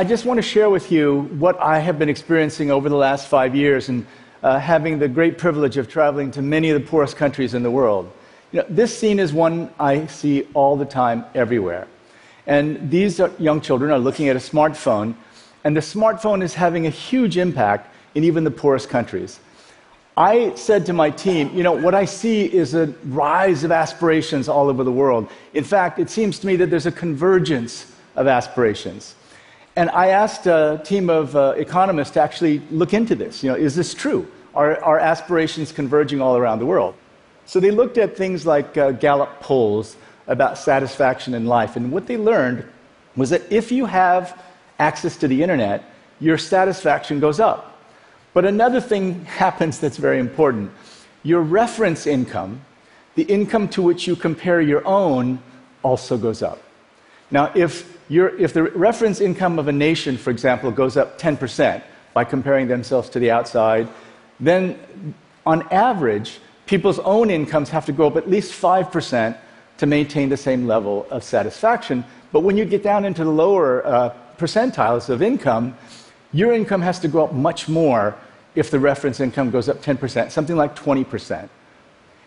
I just want to share with you what I have been experiencing over the last five years and uh, having the great privilege of traveling to many of the poorest countries in the world. You know, this scene is one I see all the time everywhere. And these young children are looking at a smartphone, and the smartphone is having a huge impact in even the poorest countries. I said to my team, you know, what I see is a rise of aspirations all over the world. In fact, it seems to me that there's a convergence of aspirations. And I asked a team of uh, economists to actually look into this. You know, is this true? Are, are aspirations converging all around the world? So they looked at things like uh, Gallup polls about satisfaction in life. And what they learned was that if you have access to the internet, your satisfaction goes up. But another thing happens that's very important. Your reference income, the income to which you compare your own, also goes up. Now, if, if the reference income of a nation, for example, goes up 10% by comparing themselves to the outside, then on average, people's own incomes have to go up at least 5% to maintain the same level of satisfaction. But when you get down into the lower uh, percentiles of income, your income has to go up much more if the reference income goes up 10%, something like 20%.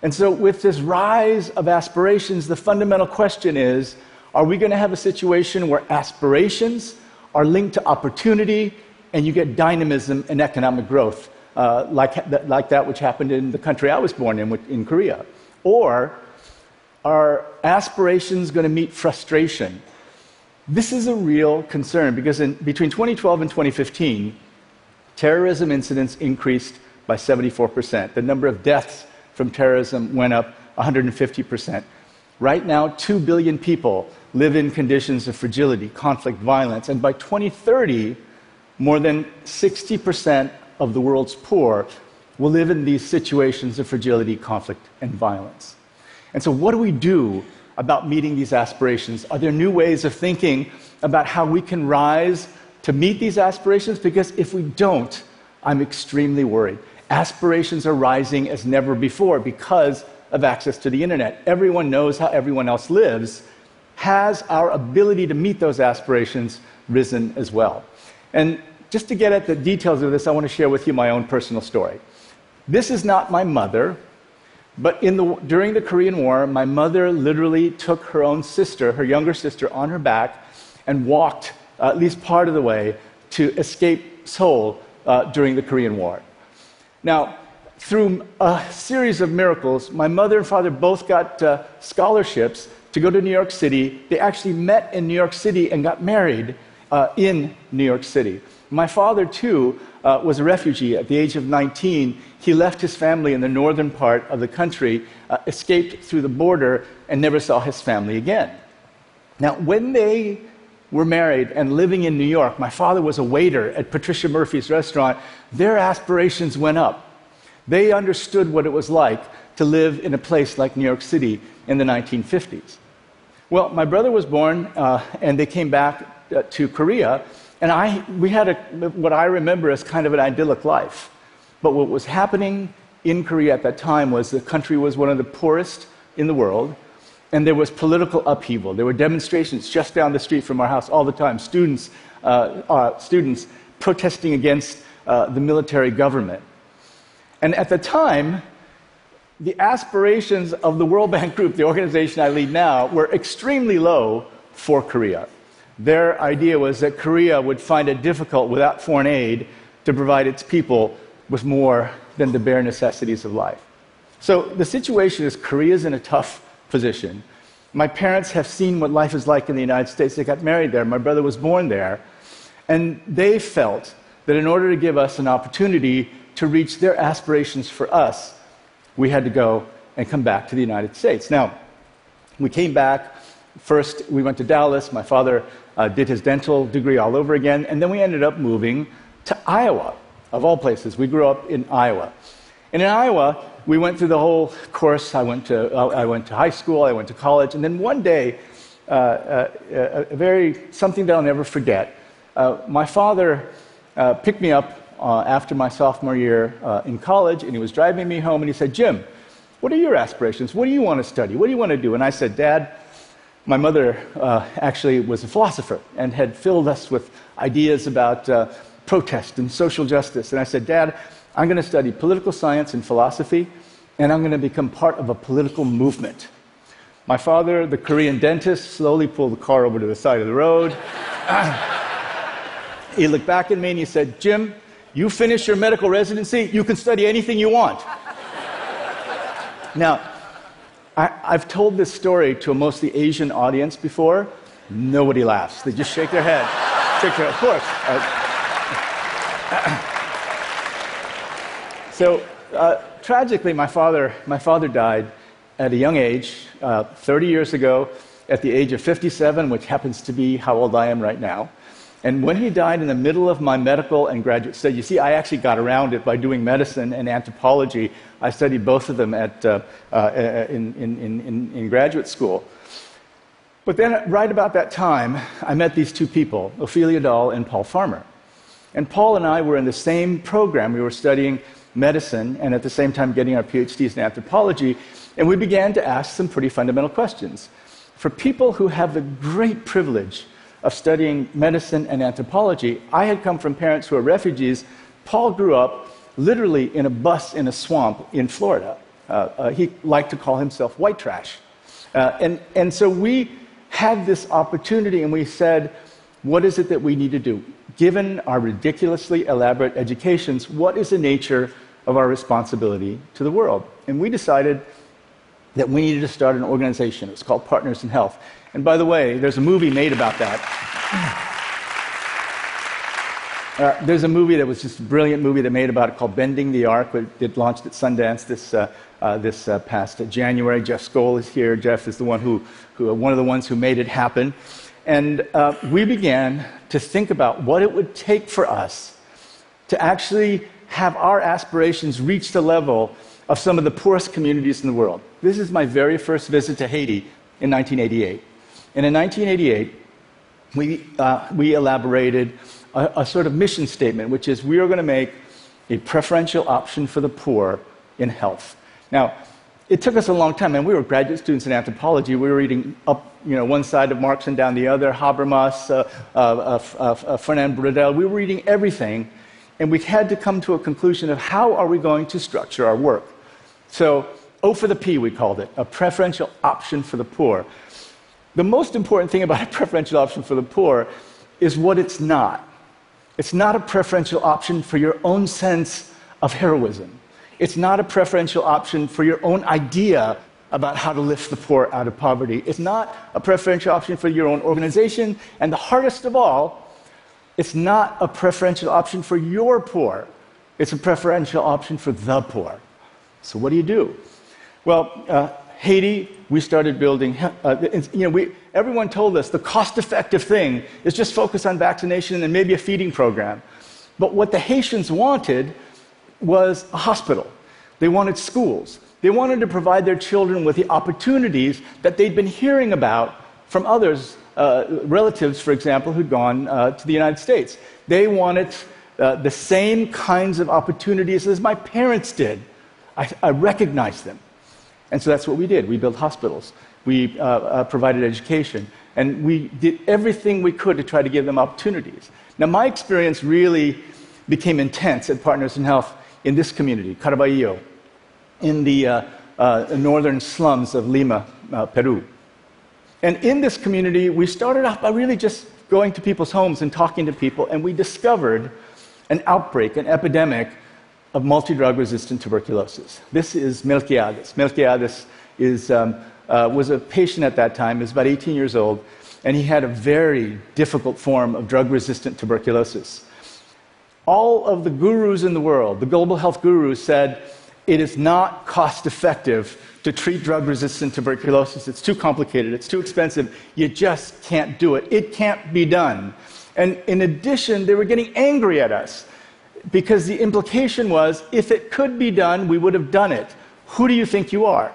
And so, with this rise of aspirations, the fundamental question is are we going to have a situation where aspirations are linked to opportunity and you get dynamism and economic growth, uh, like, like that which happened in the country I was born in, in Korea? Or are aspirations going to meet frustration? This is a real concern because in, between 2012 and 2015, terrorism incidents increased by 74%. The number of deaths from terrorism went up 150%. Right now, 2 billion people live in conditions of fragility, conflict, violence, and by 2030, more than 60% of the world's poor will live in these situations of fragility, conflict, and violence. And so, what do we do about meeting these aspirations? Are there new ways of thinking about how we can rise to meet these aspirations? Because if we don't, I'm extremely worried. Aspirations are rising as never before because of access to the internet. Everyone knows how everyone else lives. Has our ability to meet those aspirations risen as well? And just to get at the details of this, I want to share with you my own personal story. This is not my mother, but the, during the Korean War, my mother literally took her own sister, her younger sister, on her back and walked uh, at least part of the way to escape Seoul uh, during the Korean War. Now, through a series of miracles, my mother and father both got uh, scholarships to go to New York City. They actually met in New York City and got married uh, in New York City. My father, too, uh, was a refugee. At the age of 19, he left his family in the northern part of the country, uh, escaped through the border, and never saw his family again. Now, when they were married and living in New York, my father was a waiter at Patricia Murphy's restaurant, their aspirations went up. They understood what it was like to live in a place like New York City in the 1950s. Well, my brother was born, uh, and they came back uh, to Korea, and I, we had a, what I remember as kind of an idyllic life. But what was happening in Korea at that time was the country was one of the poorest in the world and there was political upheaval. There were demonstrations just down the street from our house all the time, students, uh, uh, students protesting against uh, the military government. And at the time, the aspirations of the World Bank Group, the organization I lead now, were extremely low for Korea. Their idea was that Korea would find it difficult without foreign aid to provide its people with more than the bare necessities of life. So the situation is Korea's in a tough position. My parents have seen what life is like in the United States. They got married there. My brother was born there. And they felt that in order to give us an opportunity to reach their aspirations for us, we had to go and come back to the United States. Now, we came back. First, we went to Dallas. My father uh, did his dental degree all over again. And then we ended up moving to Iowa, of all places. We grew up in Iowa. And in Iowa, we went through the whole course. I went to, uh, I went to high school, I went to college, and then one day, uh, uh, a very, something that I'll never forget. Uh, my father picked me up uh, after my sophomore year in college, and he was driving me home, and he said, Jim, what are your aspirations? What do you want to study? What do you want to do? And I said, Dad, my mother uh, actually was a philosopher and had filled us with ideas about uh, protest and social justice. And I said, Dad, I'm going to study political science and philosophy, and I'm going to become part of a political movement. My father, the Korean dentist, slowly pulled the car over to the side of the road. he looked back at me and he said, Jim, you finish your medical residency, you can study anything you want. now, I, have told this story to a mostly Asian audience before. Nobody laughs. They just shake their head. shake their, of course. Uh, so, uh, tragically, my father, my father died at a young age, uh, 30 years ago, at the age of 57, which happens to be how old I am right now. And when he died in the middle of my medical and graduate study, you see, I actually got around it by doing medicine and anthropology. I studied both of them at, uh, uh, in, in, in, in graduate school. But then, right about that time, I met these two people, Ophelia Dahl and Paul Farmer. And Paul and I were in the same program. We were studying medicine and at the same time getting our PhDs in anthropology. And we began to ask some pretty fundamental questions. For people who have the great privilege of studying medicine and anthropology. I had come from parents who are refugees. Paul grew up literally in a bus in a swamp in Florida. Uh, uh, he liked to call himself white trash. Uh, and, and so we had this opportunity and we said, what is it that we need to do? Given our ridiculously elaborate educations, what is the nature of our responsibility to the world? And we decided that we needed to start an organization. It's called Partners in Health. And by the way, there's a movie made about that. Uh, there's a movie that was just a brilliant movie that made about it called Bending the Arc. It launched at Sundance this, uh, uh, this uh, past January. Jeff Skoll is here. Jeff is the one who, who one of the ones who made it happen. And uh, we began to think about what it would take for us to actually have our aspirations reach the level of some of the poorest communities in the world. This is my very first visit to Haiti in 1988. And in 1988, we, uh, we elaborated a, a sort of mission statement, which is we are going to make a preferential option for the poor in health. Now, it took us a long time, and we were graduate students in anthropology. We were reading up, you know, one side of Marx and down the other, Habermas, uh, uh, uh, uh Fernand Braudel. We were reading everything, and we had to come to a conclusion of how are we going to structure our work. So, O for the P, we called it, a preferential option for the poor. The most important thing about a preferential option for the poor is what it's not. It's not a preferential option for your own sense of heroism. It's not a preferential option for your own idea about how to lift the poor out of poverty. It's not a preferential option for your own organization. And the hardest of all, it's not a preferential option for your poor. It's a preferential option for the poor. So, what do you do? Well, uh, Haiti, we started building, uh, you know, we, everyone told us the cost effective thing is just focus on vaccination and maybe a feeding program. But what the Haitians wanted was a hospital. They wanted schools. They wanted to provide their children with the opportunities that they'd been hearing about from others, uh, relatives, for example, who'd gone uh, to the United States. They wanted uh, the same kinds of opportunities as my parents did. I, I recognized them. And so that's what we did. We built hospitals, we uh, uh, provided education, and we did everything we could to try to give them opportunities. Now, my experience really became intense at Partners in Health in this community, Carabayllo, in the uh, uh, northern slums of Lima, uh, Peru. And in this community, we started off by really just going to people's homes and talking to people, and we discovered an outbreak, an epidemic of multi-drug resistant tuberculosis. This is Melquiades. Melquiades is, um, uh, was a patient at that time, was about 18 years old, and he had a very difficult form of drug resistant tuberculosis. All of the gurus in the world, the global health gurus, said it is not cost effective to treat drug resistant tuberculosis. It's too complicated, it's too expensive, you just can't do it. It can't be done. And in addition, they were getting angry at us because the implication was if it could be done, we would have done it. Who do you think you are?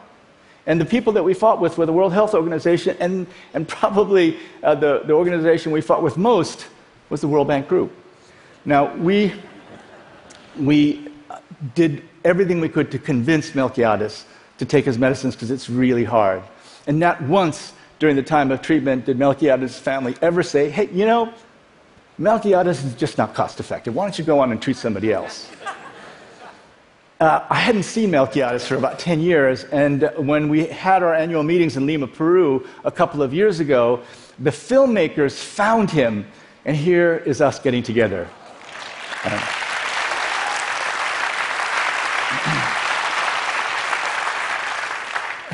And the people that we fought with were the World Health Organization, and, and probably uh, the, the organization we fought with most was the World Bank Group. Now, we, we did everything we could to convince Melquiades to take his medicines because it's really hard. And not once during the time of treatment did Melquiades' family ever say, hey, you know, Melquiades is just not cost effective. Why don't you go on and treat somebody else? Uh, I hadn't seen Melquiades for about 10 years, and when we had our annual meetings in Lima, Peru, a couple of years ago, the filmmakers found him, and here is us getting together. Um,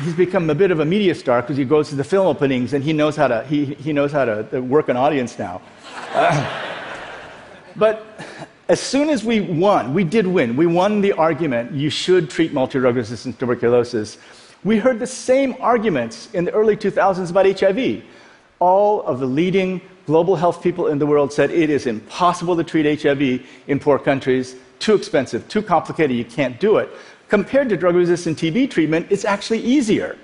he's become a bit of a media star because he goes to the film openings and he knows how to, he, he knows how to work an audience now. Uh, but as soon as we won, we did win, we won the argument you should treat multi drug resistant tuberculosis. We heard the same arguments in the early 2000s about HIV. All of the leading global health people in the world said it is impossible to treat HIV in poor countries, too expensive, too complicated, you can't do it. Compared to drug resistant TB treatment, it's actually easier.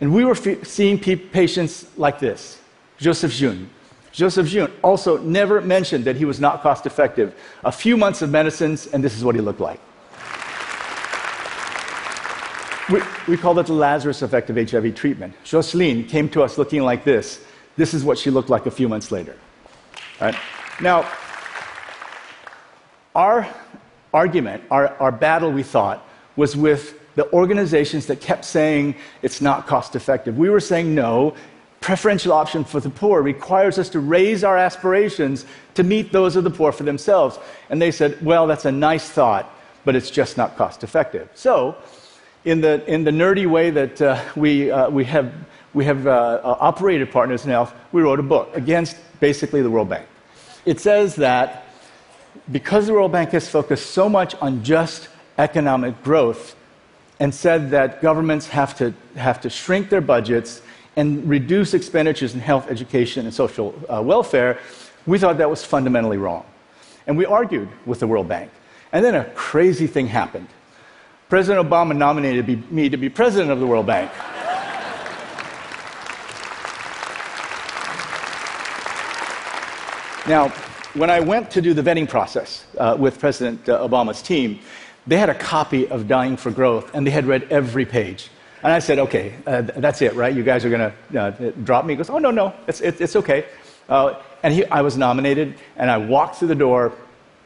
And we were seeing patients like this Joseph Jeune, Joseph Jeune also never mentioned that he was not cost effective. A few months of medicines, and this is what he looked like. We, we call it the Lazarus effect of HIV treatment. Jocelyn came to us looking like this. This is what she looked like a few months later. Right? Now, our argument, our, our battle, we thought, was with the organizations that kept saying it's not cost effective. We were saying, no, preferential option for the poor requires us to raise our aspirations to meet those of the poor for themselves. And they said, well, that's a nice thought, but it's just not cost effective. So, in the, in the nerdy way that uh, we, uh, we have, we have uh, uh operated partners in health, we wrote a book against basically the World Bank. It says that because the World Bank has focused so much on just economic growth and said that governments have to, have to shrink their budgets and reduce expenditures in health, education, and social uh, welfare, we thought that was fundamentally wrong. And we argued with the World Bank. And then a crazy thing happened. President Obama nominated me to be president of the World Bank. now, when I went to do the vetting process uh, with President uh, Obama's team, they had a copy of Dying for Growth, and they had read every page. And I said, okay, uh, that's it, right? You guys are going to uh, drop me? He goes, oh, no, no, it's, it, it's okay. Uh, and he, I was nominated, and I walked through the door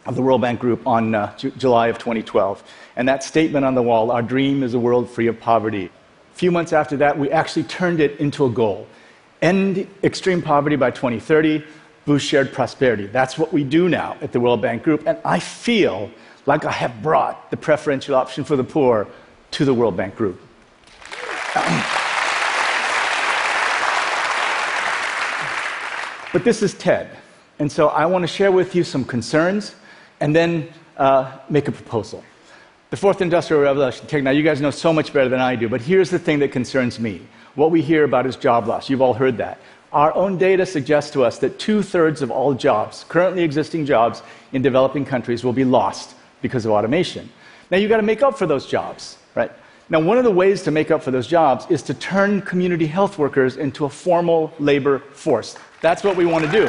of the World Bank Group on uh, July of 2012. And that statement on the wall, our dream is a world free of poverty. A few months after that, we actually turned it into a goal end extreme poverty by 2030, boost shared prosperity. That's what we do now at the World Bank Group. And I feel like I have brought the preferential option for the poor to the World Bank Group. but this is TED. And so I want to share with you some concerns and then uh, make a proposal. The fourth industrial revolution, now you guys know so much better than I do, but here's the thing that concerns me. What we hear about is job loss. You've all heard that. Our own data suggests to us that two thirds of all jobs, currently existing jobs in developing countries, will be lost because of automation. Now you've got to make up for those jobs, right? Now, one of the ways to make up for those jobs is to turn community health workers into a formal labor force. That's what we want to do.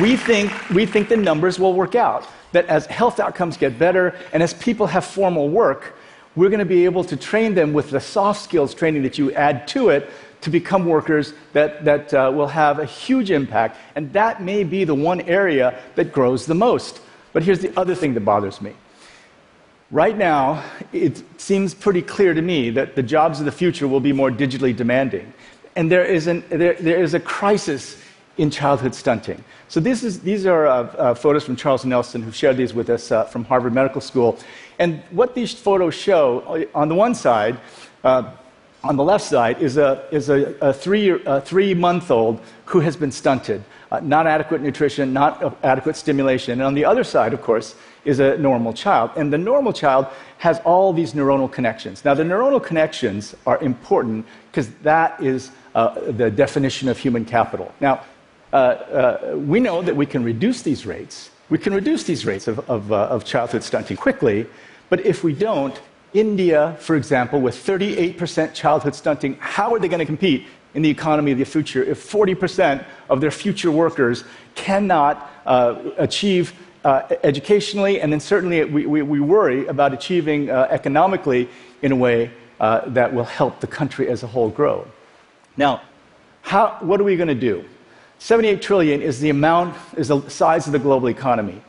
We think, we think the numbers will work out. That as health outcomes get better and as people have formal work, we're going to be able to train them with the soft skills training that you add to it to become workers that, that uh, will have a huge impact. And that may be the one area that grows the most. But here's the other thing that bothers me Right now, it seems pretty clear to me that the jobs of the future will be more digitally demanding. And there is, an, there, there is a crisis in childhood stunting. So is, these are uh, uh, photos from Charles Nelson, who shared these with us uh, from Harvard Medical School. And what these photos show, uh, on the one side, uh, on the left side, is a, is a, a three, three month old who has been stunted. Uh, not adequate nutrition, not adequate stimulation. And on the other side, of course, is a normal child. And the normal child has all these neuronal connections. Now, the neuronal connections are important because that is uh, the definition of human capital. Now, uh, uh, we know that we can reduce these rates. We can reduce these rates of, of, uh, of childhood stunting quickly, but if we don't, India, for example, with 38% childhood stunting, how are they going to compete in the economy of the future if 40% of their future workers cannot uh, achieve uh, educationally, and then certainly we, we, we worry about achieving uh, economically in a way uh, that will help the country as a whole grow. Now, how, what are we going to do? 78 trillion is the amount, is the size of the global economy.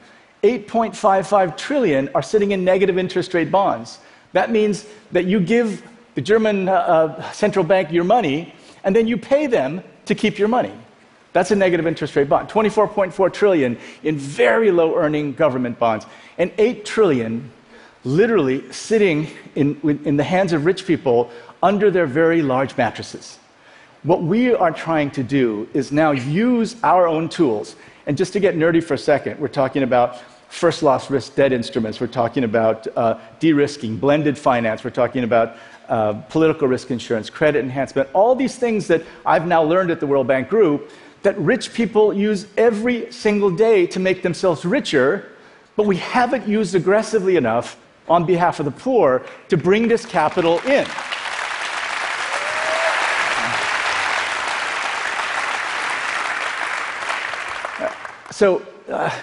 8.55 trillion are sitting in negative interest rate bonds. That means that you give the German uh, uh central bank your money, and then you pay them to keep your money. That's a negative interest rate bond. 24.4 trillion in very low earning government bonds, and 8 trillion literally sitting in, in the hands of rich people under their very large mattresses. What we are trying to do is now use our own tools. And just to get nerdy for a second, we're talking about first loss risk debt instruments, we're talking about uh, de risking, blended finance, we're talking about uh, political risk insurance, credit enhancement, all these things that I've now learned at the World Bank Group that rich people use every single day to make themselves richer, but we haven't used aggressively enough on behalf of the poor to bring this capital in. So, uh,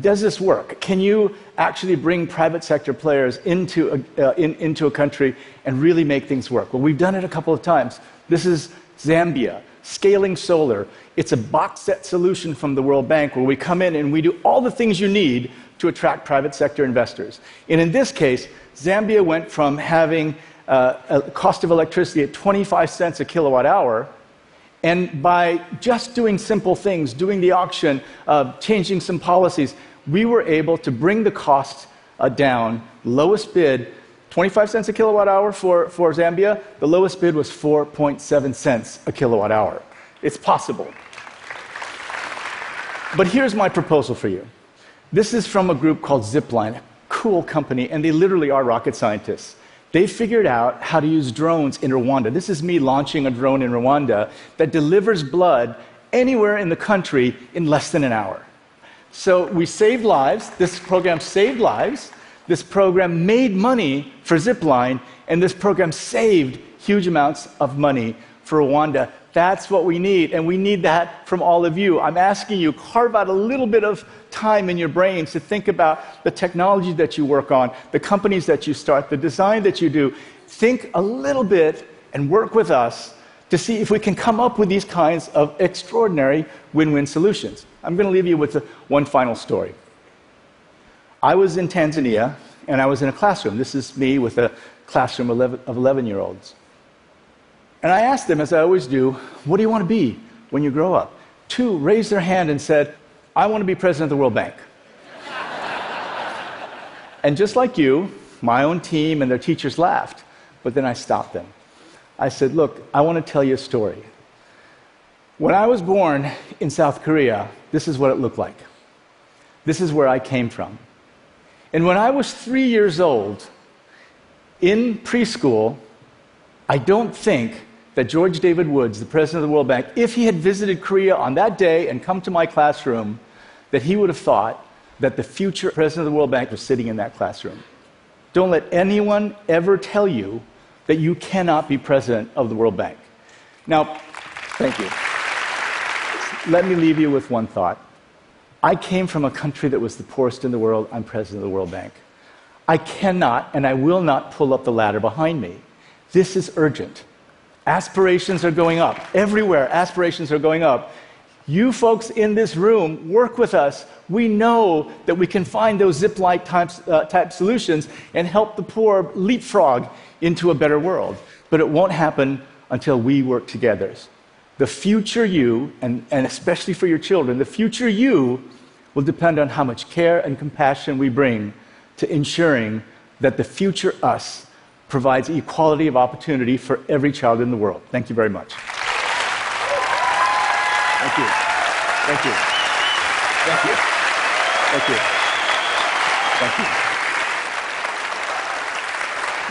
does this work? Can you actually bring private sector players into a, uh, in, into a country and really make things work? Well, we've done it a couple of times. This is Zambia scaling solar. It's a box set solution from the World Bank where we come in and we do all the things you need to attract private sector investors. And in this case, Zambia went from having uh, a cost of electricity at 25 cents a kilowatt hour. And by just doing simple things, doing the auction, uh, changing some policies, we were able to bring the cost uh, down. Lowest bid 25 cents a kilowatt hour for, for Zambia. The lowest bid was 4.7 cents a kilowatt hour. It's possible. But here's my proposal for you. This is from a group called Zipline, a cool company, and they literally are rocket scientists. They figured out how to use drones in Rwanda. This is me launching a drone in Rwanda that delivers blood anywhere in the country in less than an hour. So we saved lives. This program saved lives. This program made money for Zipline, and this program saved huge amounts of money for Rwanda. That's what we need, and we need that from all of you. I'm asking you, carve out a little bit of time in your brains to think about the technology that you work on, the companies that you start, the design that you do. Think a little bit and work with us to see if we can come up with these kinds of extraordinary win win solutions. I'm going to leave you with one final story. I was in Tanzania and I was in a classroom. This is me with a classroom of 11 year olds. And I asked them, as I always do, what do you want to be when you grow up? Two raised their hand and said, I want to be president of the World Bank. and just like you, my own team and their teachers laughed, but then I stopped them. I said, Look, I want to tell you a story. When I was born in South Korea, this is what it looked like. This is where I came from. And when I was three years old, in preschool, I don't think that George David Woods, the president of the World Bank, if he had visited Korea on that day and come to my classroom, that he would have thought that the future president of the World Bank was sitting in that classroom. Don't let anyone ever tell you that you cannot be president of the World Bank. Now, thank you. Let me leave you with one thought. I came from a country that was the poorest in the world. I'm president of the World Bank. I cannot and I will not pull up the ladder behind me. This is urgent. Aspirations are going up. Everywhere, aspirations are going up. You folks in this room, work with us. We know that we can find those zip-like type, uh, type solutions and help the poor leapfrog into a better world. But it won't happen until we work together the future you, and, and especially for your children, the future you will depend on how much care and compassion we bring to ensuring that the future us provides equality of opportunity for every child in the world. Thank you very much. Thank you. Thank you. Thank you. Thank you. Thank you.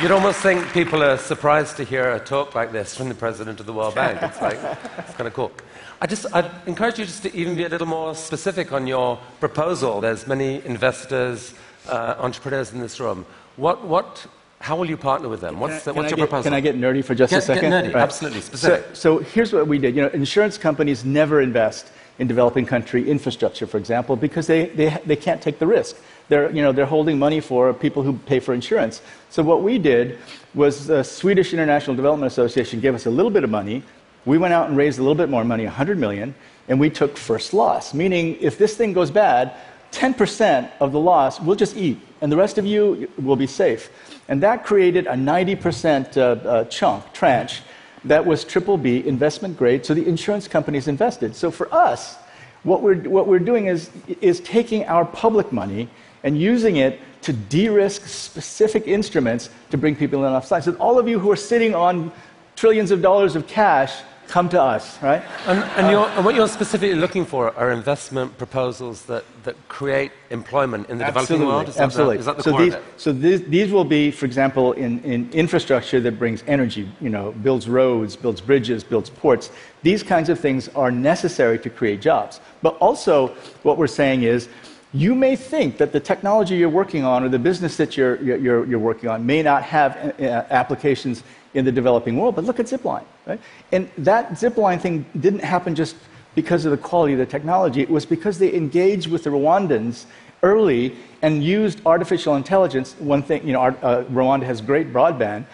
You'd almost think people are surprised to hear a talk like this from the president of the World Bank. It's like, it's kind of cool. I just, I'd encourage you just to even be a little more specific on your proposal. There's many investors, uh, entrepreneurs in this room. What, what, how will you partner with them? What's, the, what's your get, proposal? Can I get nerdy for just get, a second? Get nerdy, right. absolutely, specific. So, so here's what we did. You know, insurance companies never invest in developing country infrastructure, for example, because they, they, they can't take the risk they're, you know, they're holding money for people who pay for insurance. So what we did was the Swedish International Development Association gave us a little bit of money. we went out and raised a little bit more money, 100 million, and we took first loss, meaning if this thing goes bad, 10% of the loss we'll just eat, and the rest of you will be safe. And that created a 90% uh, uh, chunk, tranche, that was triple B investment grade, so the insurance companies invested. So for us, what we're, what we're doing is, is taking our public money and using it to de risk specific instruments to bring people in off side. So all of you who are sitting on trillions of dollars of cash come to us, right? And, and, uh, and, what you're specifically looking for are investment proposals that, that create employment in the developing world? Is absolutely. That, is that the so core these? So these, these will be, for example, in, in infrastructure that brings energy, you know, builds roads, builds bridges, builds ports. These kinds of things are necessary to create jobs. But also, what we're saying is, you may think that the technology you're working on or the business that you're, you're, you're working on may not have uh, applications in the developing world, but look at Zipline, right? And that Zipline thing didn't happen just because of the quality of the technology. It was because they engaged with the Rwandans early and used artificial intelligence. One thing, you know, uh, Rwanda has great broadband,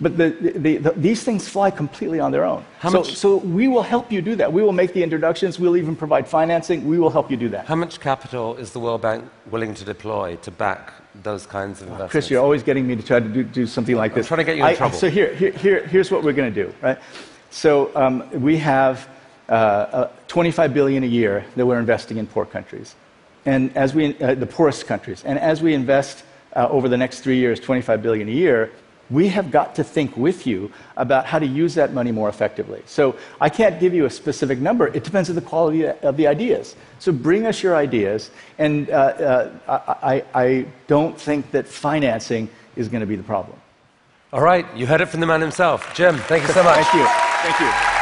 but the, the, the, these things fly completely on their own. How so, much, so we will help you do that. We will make the introductions. We'll even provide financing. We will help you do that. How much capital is the World Bank willing to deploy to back those kinds of investments? Chris, you're always getting me to try to do, do something like this. I'm trying to get you in I, trouble. So here, here, here, here's what we're going to do, right? So um, we have uh, uh, 25 billion a year that we're investing in poor countries, and as we, uh, the poorest countries, and as we invest uh, over the next three years, 25 billion a year, we have got to think with you about how to use that money more effectively. So I can't give you a specific number. It depends on the quality of the ideas. So bring us your ideas. And uh, uh, I, I don't think that financing is going to be the problem. All right, you heard it from the man himself. Jim, thank you so much. Thank you. Thank you.